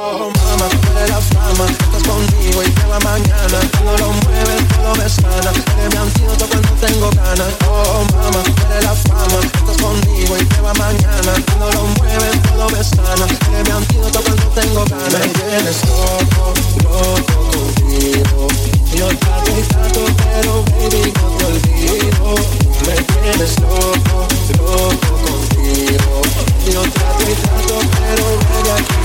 Oh, mamá, tú la fama. Estás conmigo y te va mañana. Todo lo mueves, todo me sana. Eres mi antídoto cuando tengo ganas. Oh, mamá, tú la fama. Estás conmigo y te va mañana. Todo lo mueves, todo me sana. Eres mi antídoto cuando tengo ganas. Me tienes loco, loco contigo. Yo trato y trato, pero baby no te olvido. Me tienes loco, loco contigo. Yo trato y trato, pero baby aquí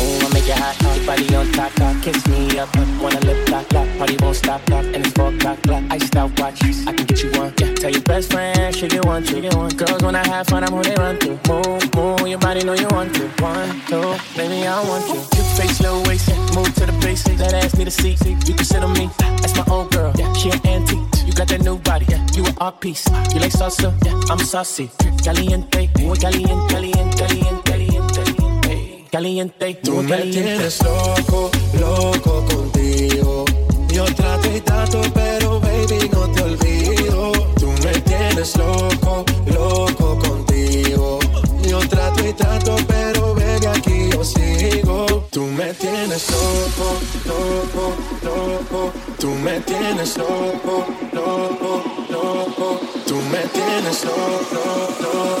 I make it hot, body on top, top, kiss me up, wanna lip lock, lock, party won't stop, lock, and it's four o'clock, clock, iced out watch, I can get you one, yeah, tell your best friend, she get one, she get one, girls when I have fun, I'm who they run to, move, move, your body know you want to, one, two, baby, I want you, cute face, low waist, move to the basics, that ass need a seat, you can sit on me, that's my old girl, yeah, she an antique, got that new body, yeah, you an art piece, you like salsa, yeah, I'm saucy, caliente, muy caliente, caliente, caliente, caliente, caliente, Tú muy me tienes loco, loco contigo. Yo trato y trato, pero baby no te olvido. Tú me tienes loco, loco contigo. Yo trato y trato, pero baby aquí yo sigo. Tú me tienes loco, loco, loco. Tú me tienes loco, loco, loco. Tú me tienes loco, loco,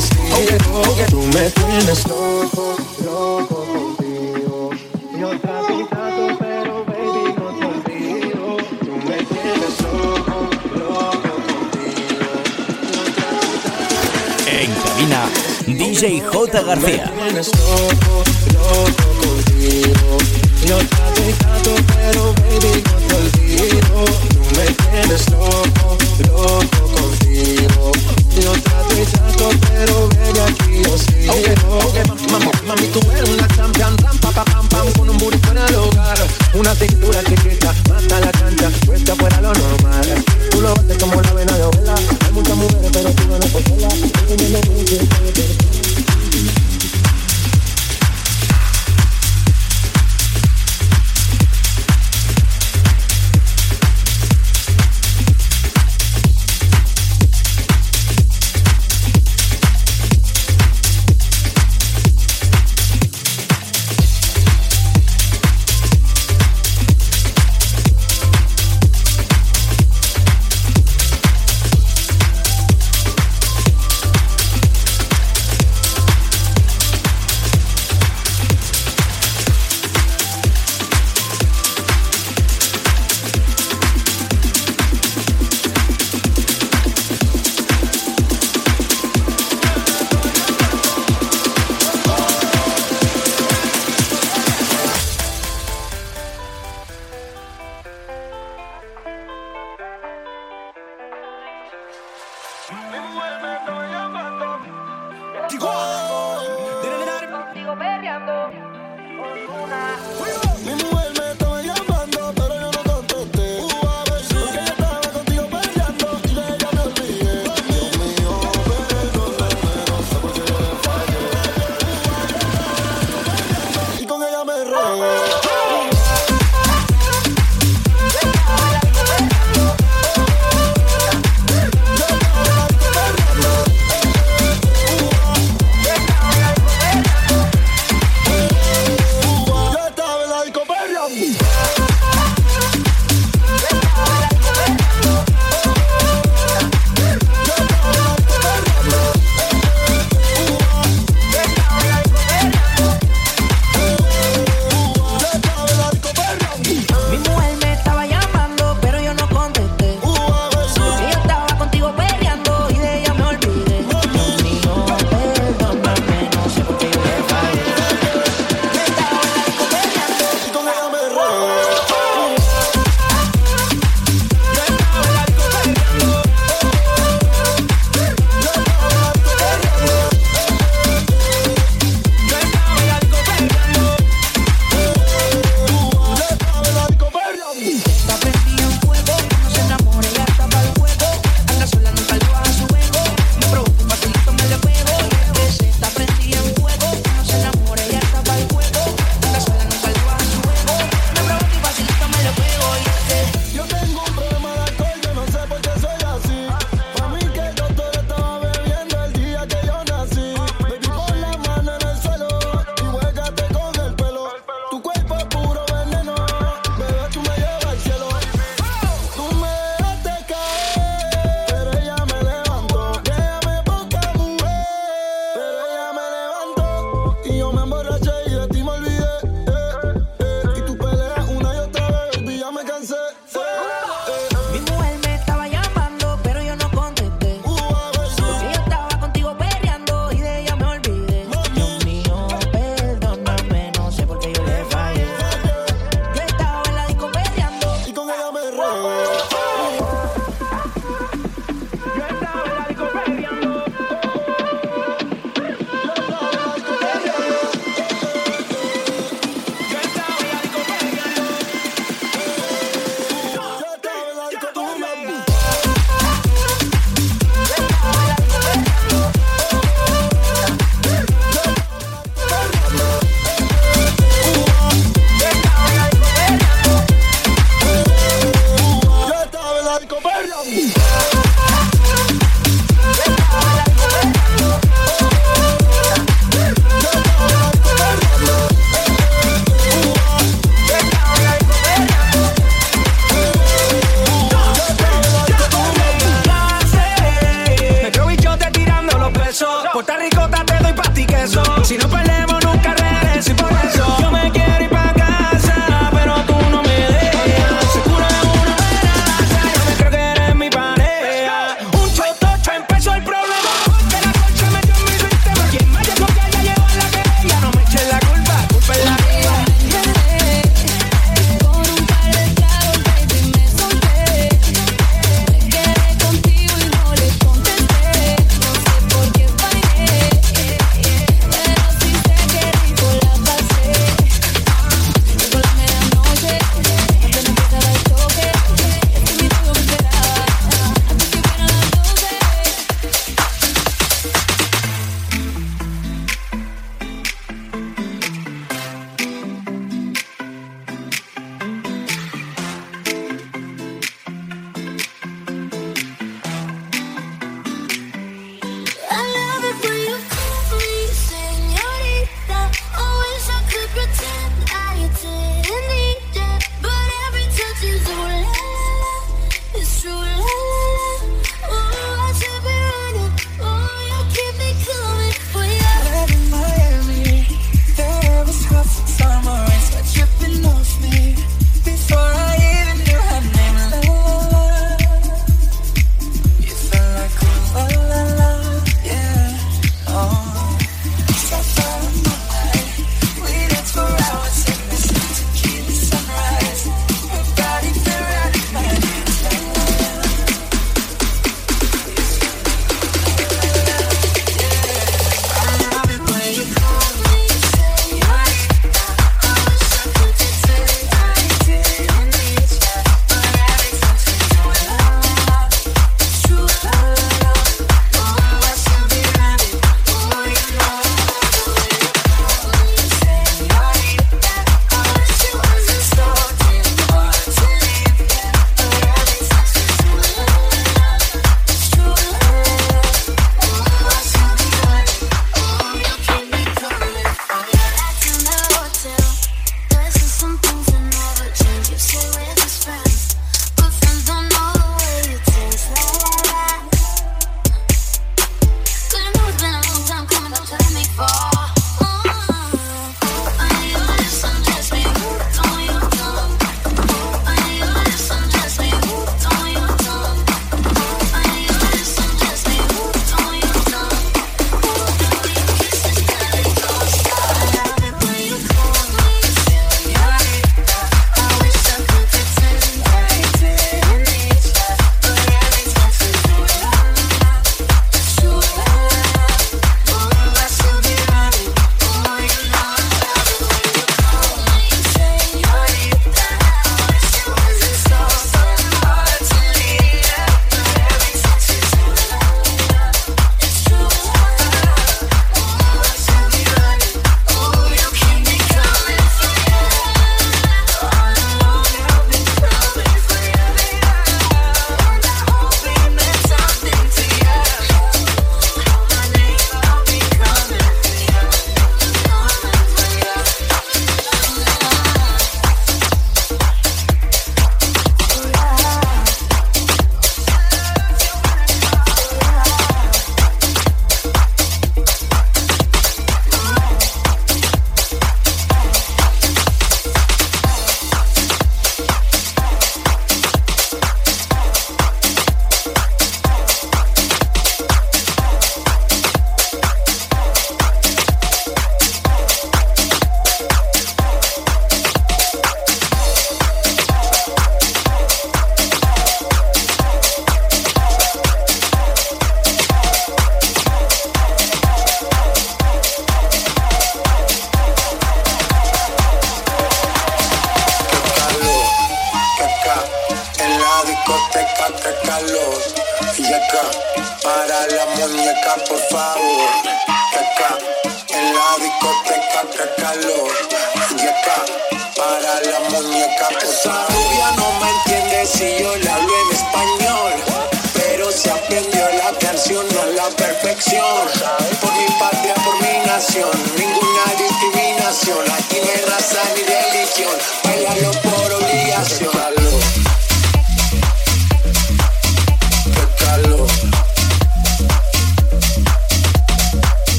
Tú me tienes loco, loco contigo. Yo trato y trato, pero baby no te olvido. Tú me tienes loco, loco contigo. Yo trato y trato. En cabina, DJ J. García. Me tienes loco, loco contigo. Yo trato y trato, pero baby no te olvido. Tú me tienes loco, loco Mami, tú eres una champion, ram, pa, pa, pam, pam, con un booty fuera del hogar. Una cintura chiquita, mata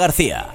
García.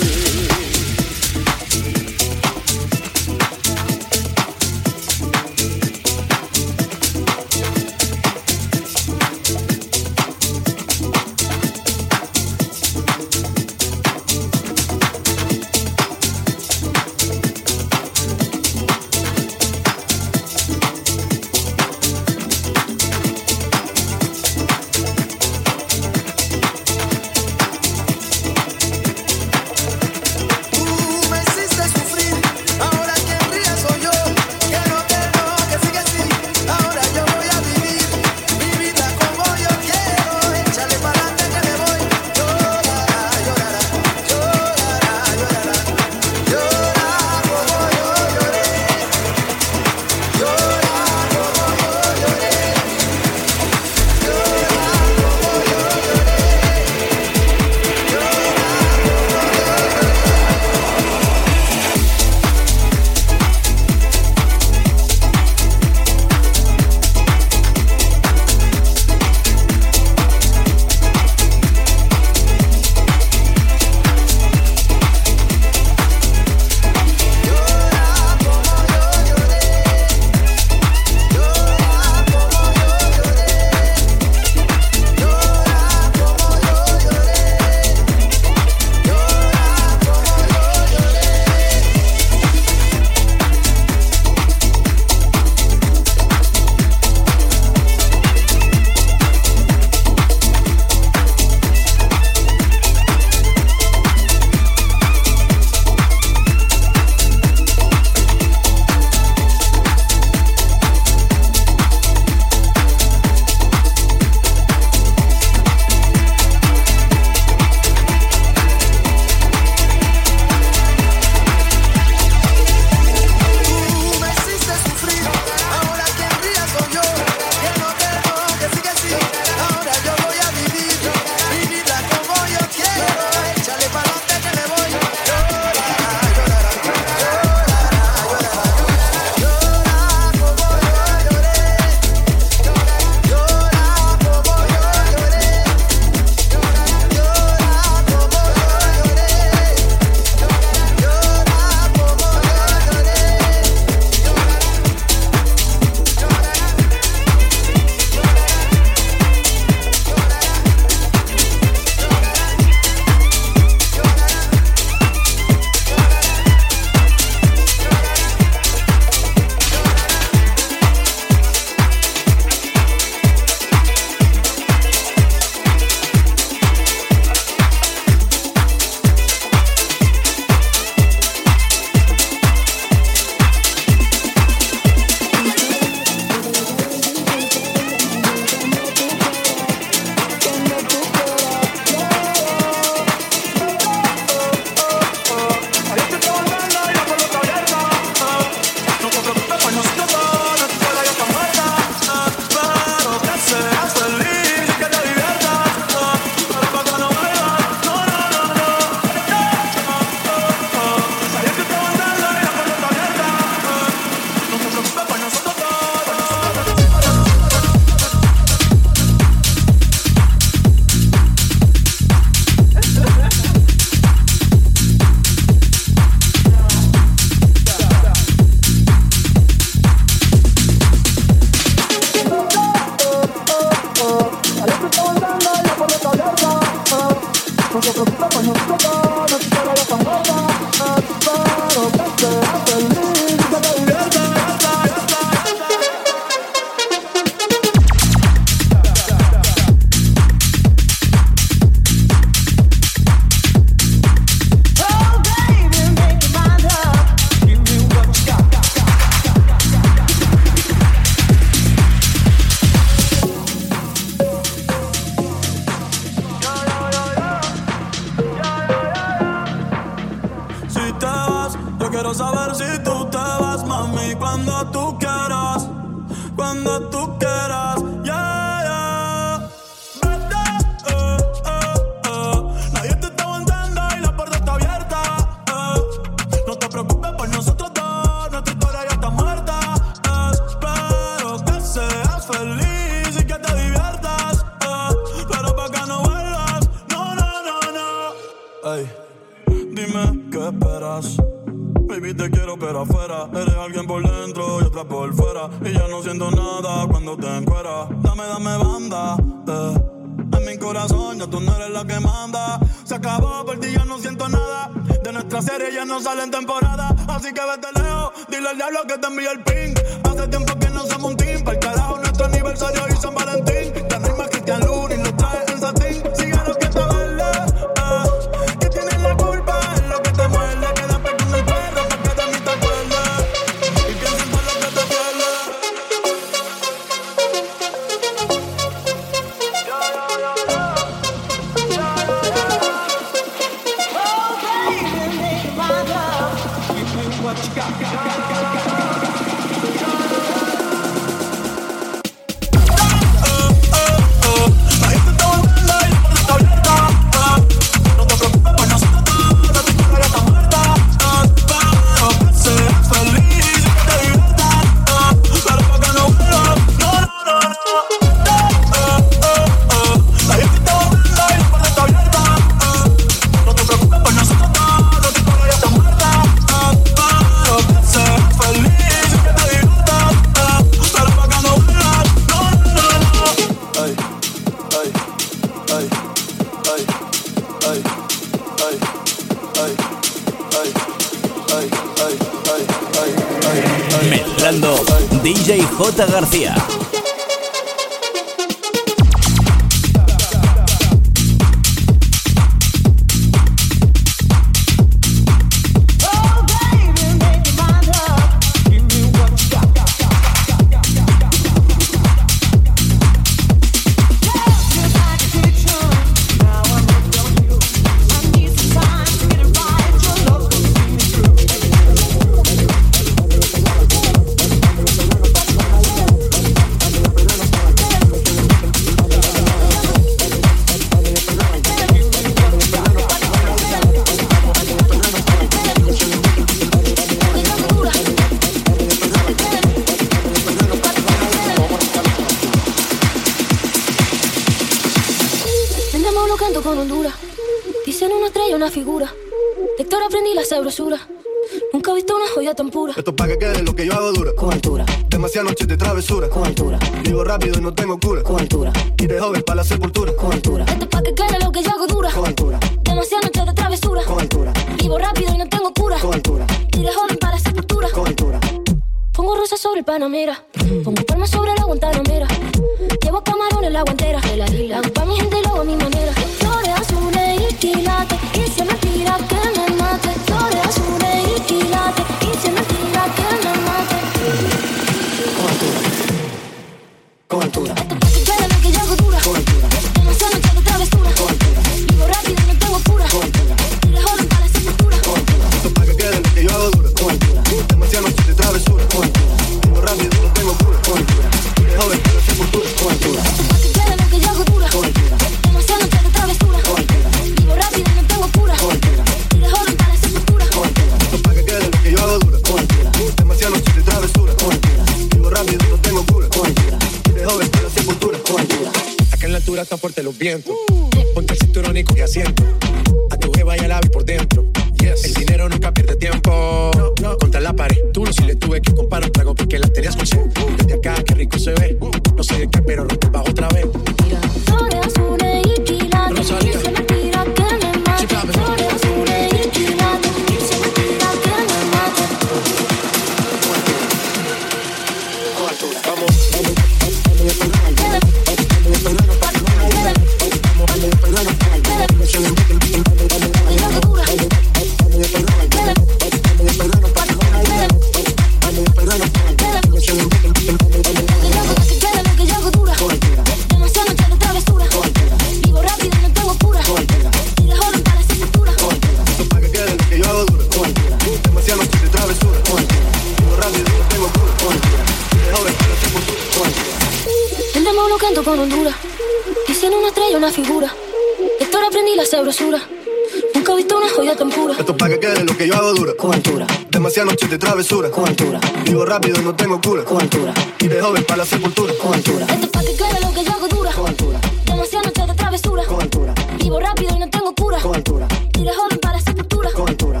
Vivo rápido y no tengo cura. Con altura. Tire joven para sepultura. Con altura.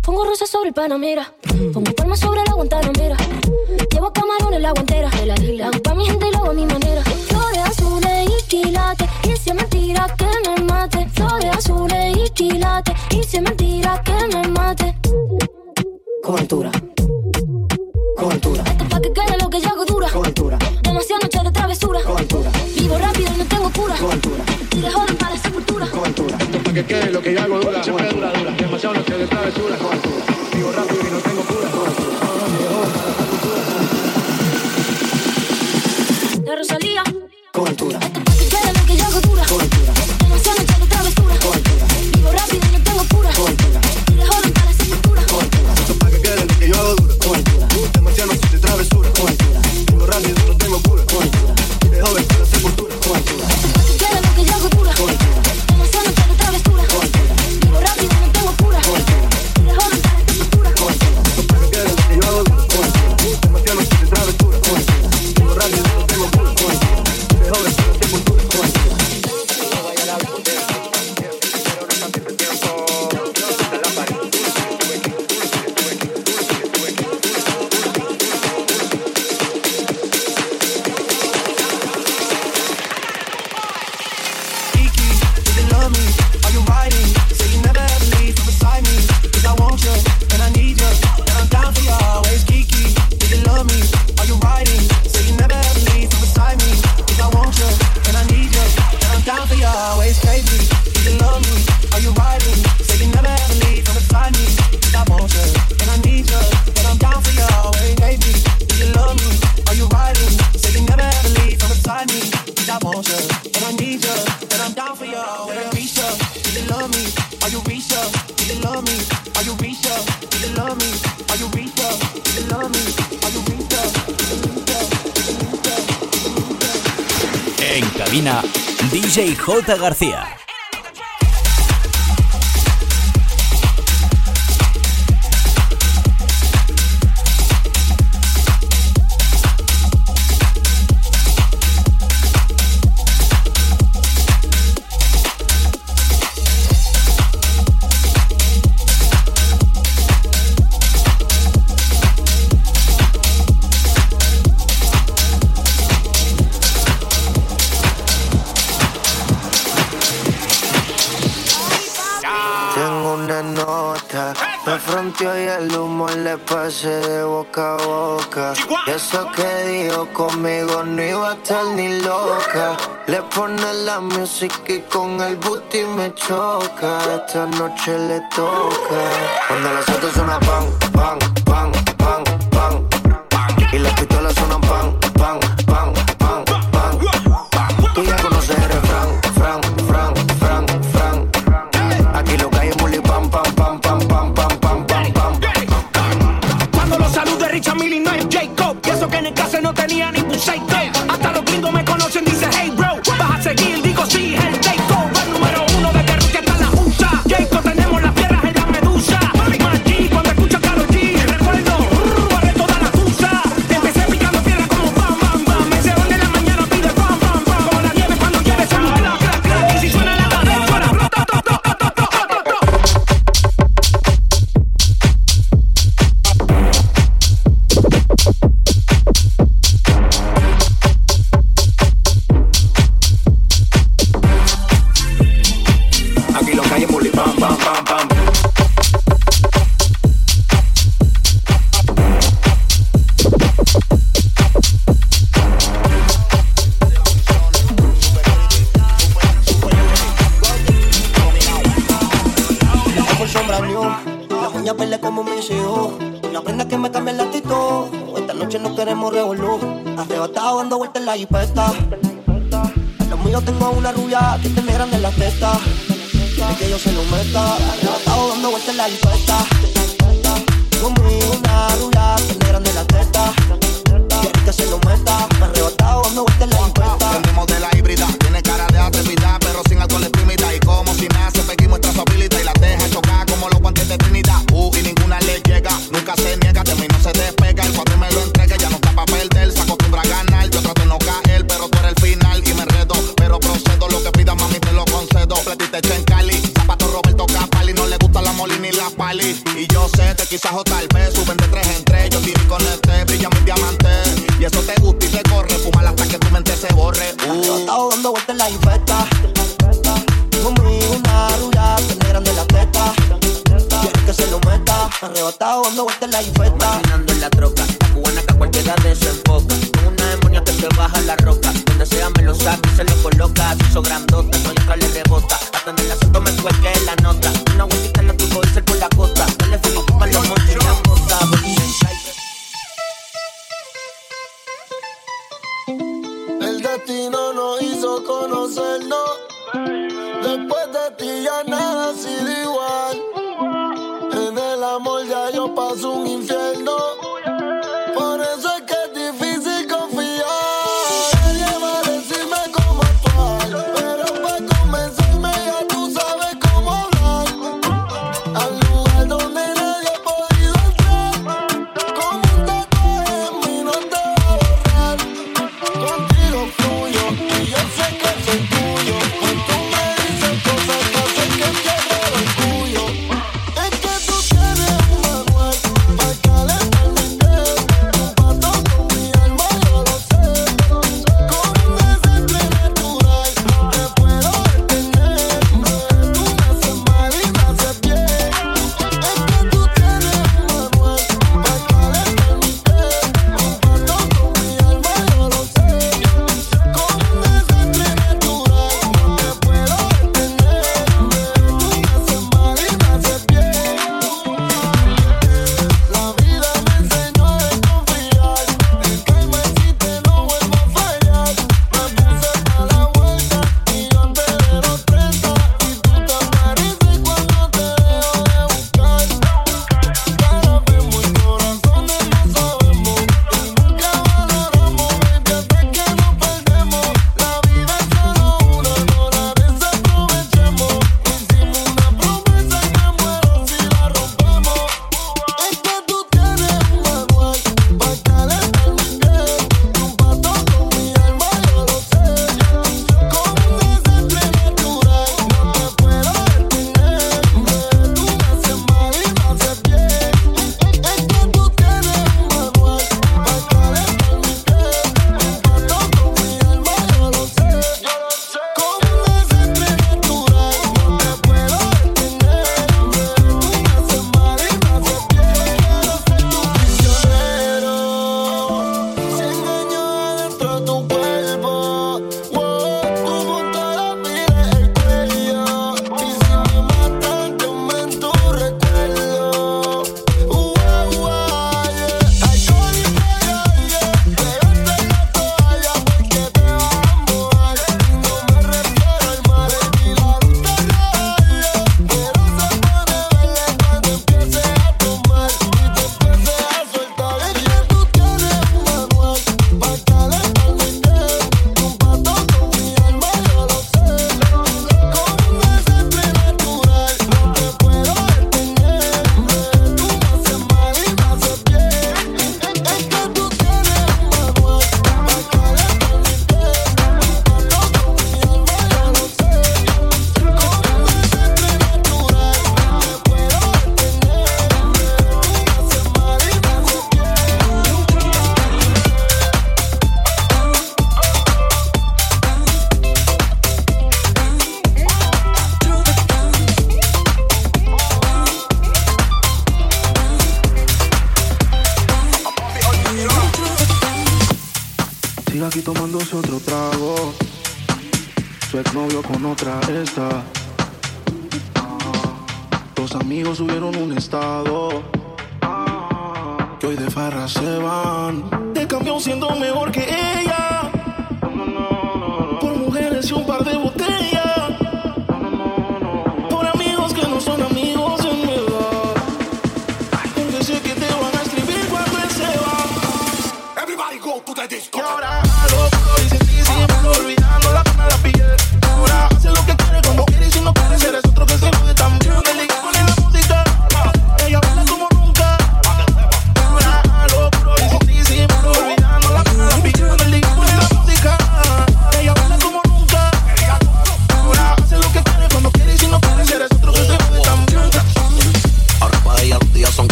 Pongo rosas sobre el panamera. Pongo palmas sobre la guantanamera. Llevo camarones la guantera. De la isla. Hago pa' mi gente y lo hago a mi manera. Flores azules y quilates. Y si es mentira que me mate. Flores azules y quilates. Y si es mentira que me mate. Con altura. Con altura. Esto pa' que quede lo que yo hago dura. Con altura. Demasiada noche de travesura. Con altura. Vivo rápido y no tengo cura. Con altura. Tira que quede lo que yo hago dura, siempre dura, dura, demasiado no te de travesuras, DJ J. García. de boca a boca. Eso que dijo conmigo no iba a estar ni loca. Le pone la música y con el booty me choca. Esta noche le toca. Cuando las autos suena pan, pan, pan, pan, pan. Y las pistolas suenan pan. la jipeta. Los tengo una rubia que te miran de la testa. Quiere que yo se lo meta. Yo estaba dando vueltas en la jipeta. Conmigo una rubia que me de la testa. Quiere que se lo meta. Me arrebatado dando vueltas en la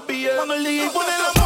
la pena la piel. Cuando el DJ pone la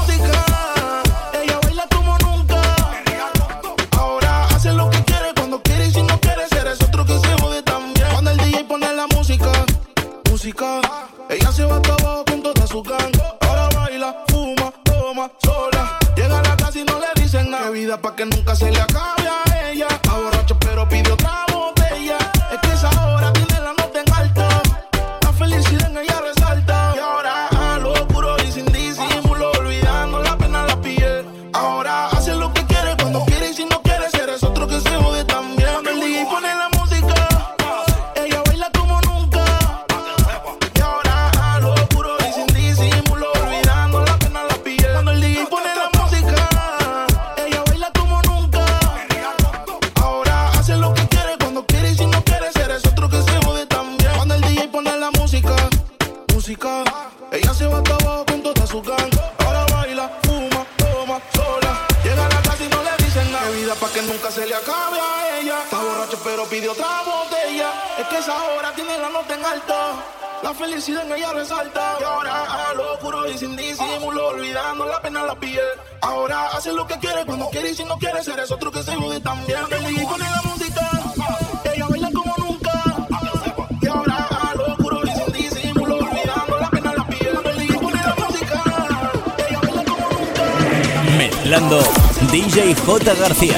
J. García.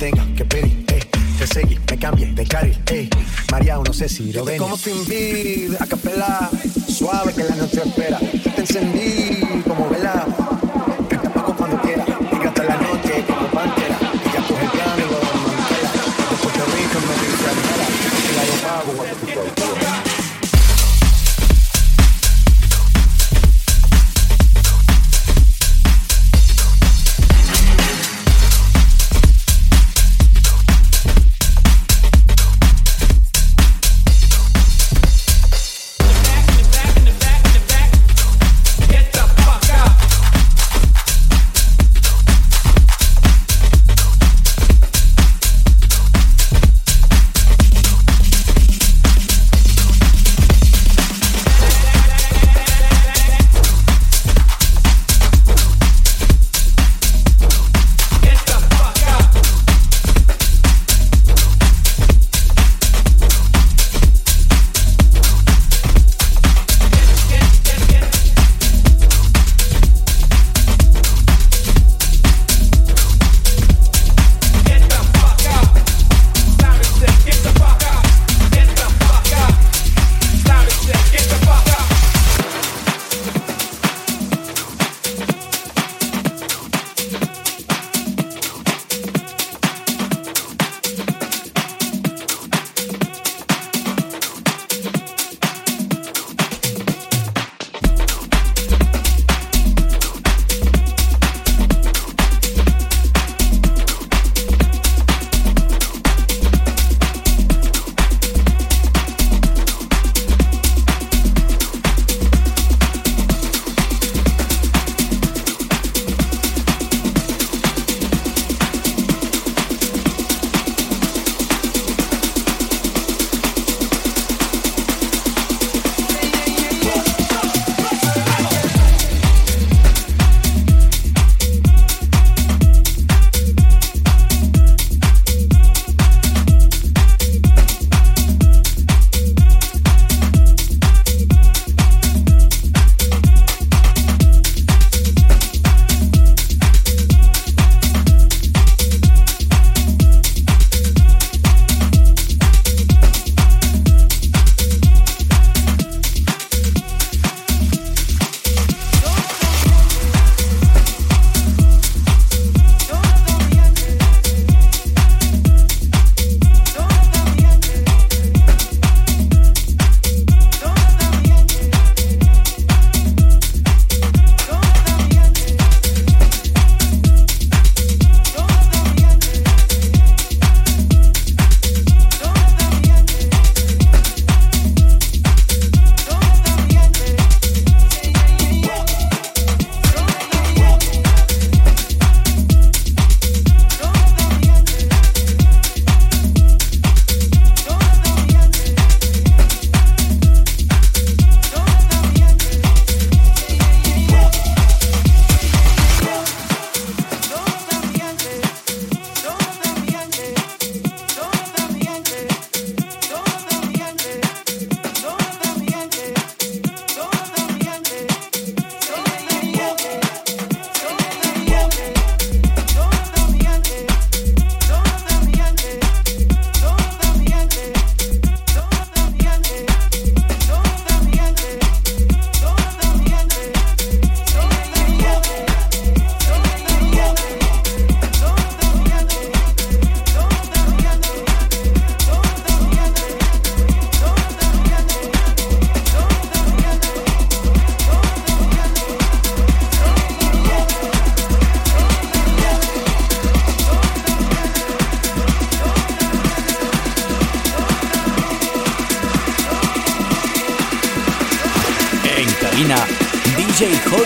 tenga que pedir, eh, ey. Te seguí, me cambie, de carril, ey. María, no sé si lo ven. Como sin beat, a capela, suave que la noche espera. Te encendí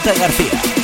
J. García.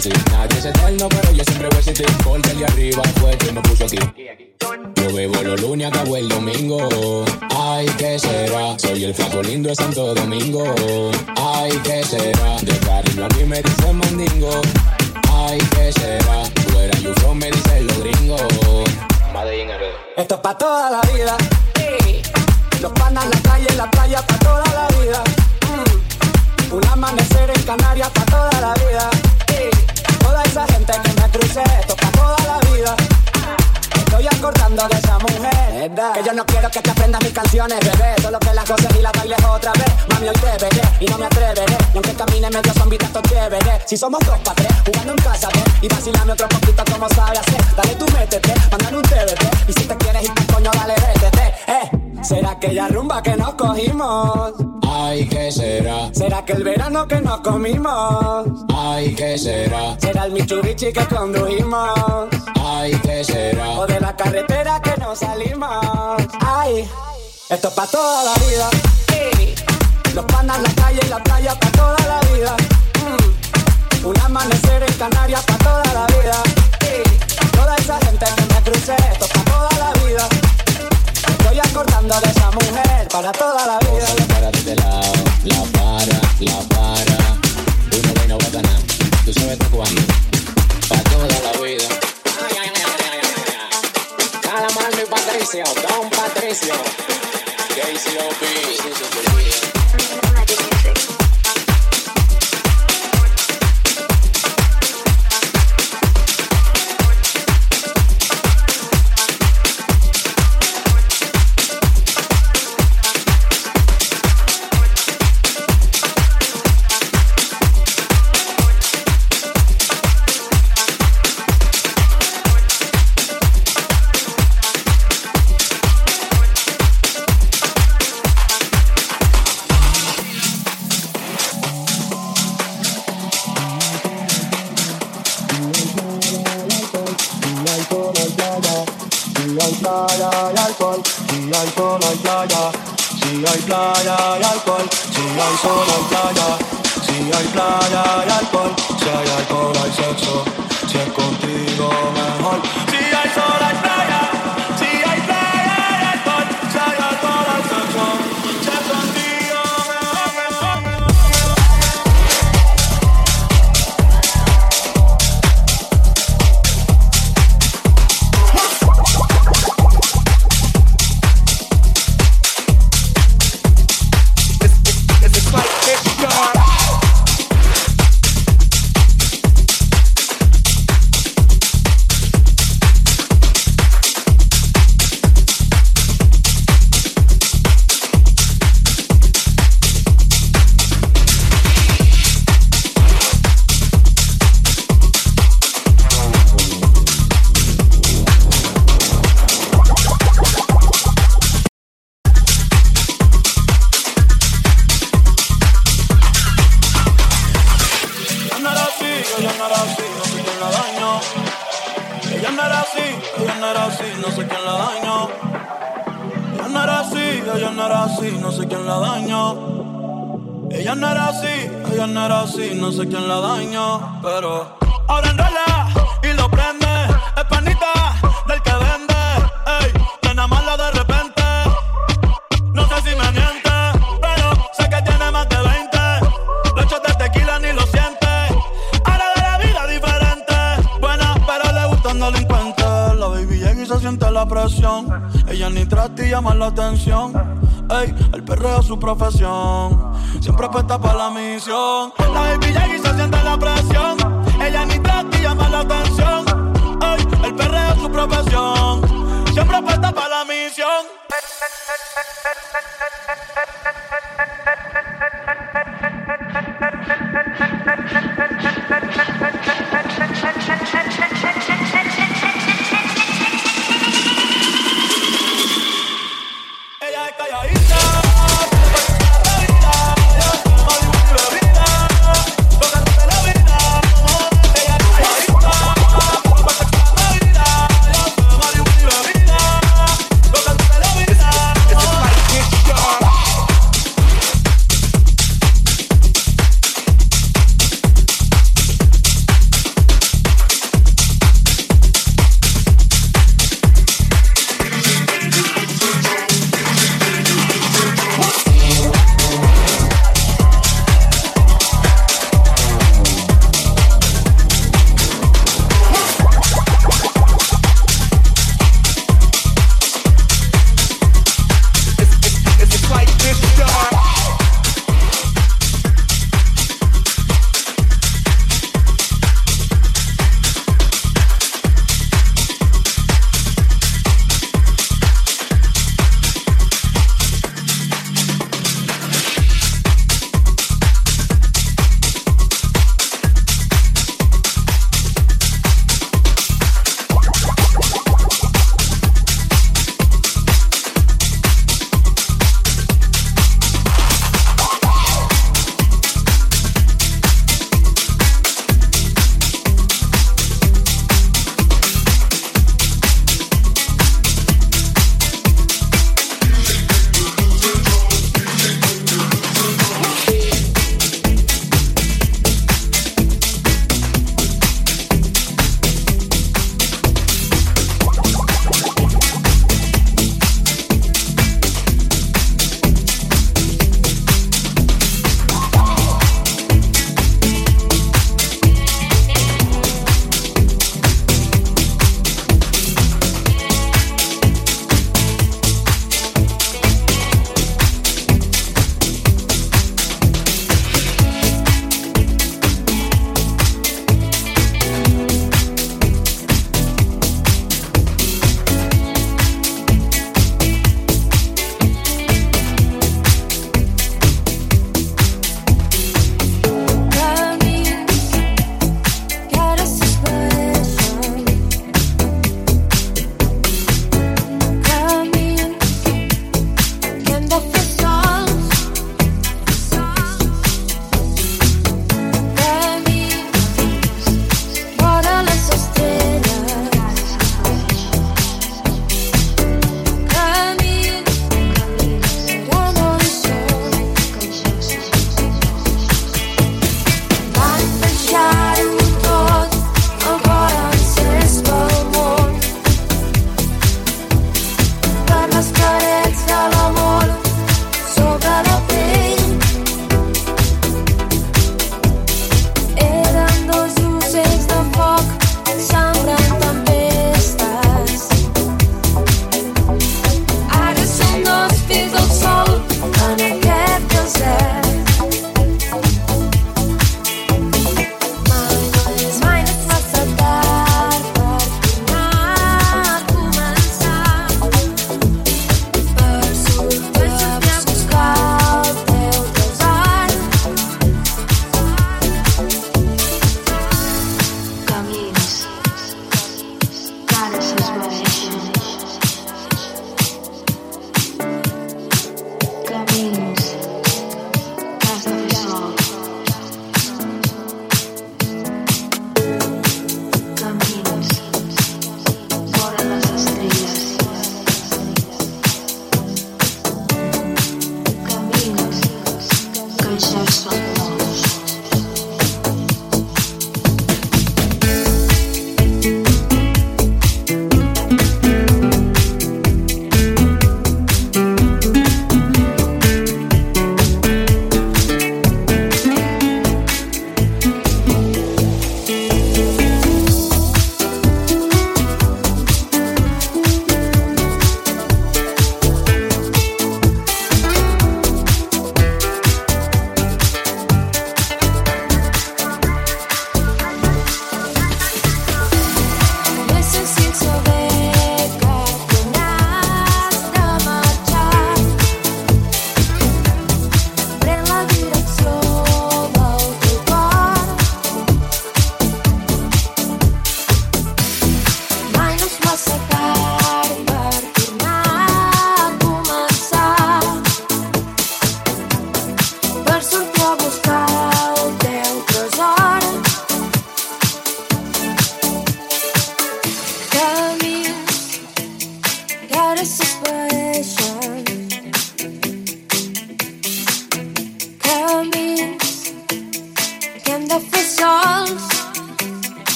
Yo crecí. Nadie es eterno, pero yo siempre voy a existir. Porque el de arriba fue el que me puso aquí. Yo bebo los lunes, acabo el domingo. Ay, ¿qué será? Soy el flaco lindo de Santo Domingo. Ay, ¿qué será? De cariño a mí me dicen mandingo. Ay, ¿qué será? Fuera you from me dicen los gringos. Esto es pa' toda la vida. Los panas, la calle, la playa, pa' toda la vida. Mm. Un amanecer en Canarias, pa' toda la vida. Toda esa gente que me crucé, pa' toda la vida. Estoy acordando de esa mujer. Que yo no quiero que te aprendas mis canciones, bebé. Solo que las goces y las bailes otra vez. Mami, hoy te veré y no me atreveré. Y aunque camine medio zombie, esto chévere. Si somos dos pa' tres, jugando en casa, ve. Y vacilame otro poquito como sabe hacer. Dale tú métete, mándame un TBT. Y si te quieres ir coño, dale rétete. Eh, ¿será aquella rumba que nos cogimos? Ay, ¿qué será? ¿Será que el verano que nos comimos? Ay, ¿qué será? ¿Será el Mitsubishi que condujimos? Ay, ¿qué será? O de la carretera que nos salimos. Ay, esto es pa' toda la vida. Los panas, la calle, la playa, pa' toda la vida. Mm. Un amanecer en Canarias, pa' toda la vida. Toda esa gente que me crucé, esto es pa' toda la vida. Estoy acordando de esa mujer para toda la vida. La para de este lado, la para, la para. Uno y no bota nada. Tú sabes cuándo. Patricio, Don Patricio. playa si Ey, el perreo es su profesión. Siempre apuesta para la misión. La baby y se siente la presión. Ella ni trata y llama la atención. Ey, el perreo es su profesión. Siempre apuesta para la misión.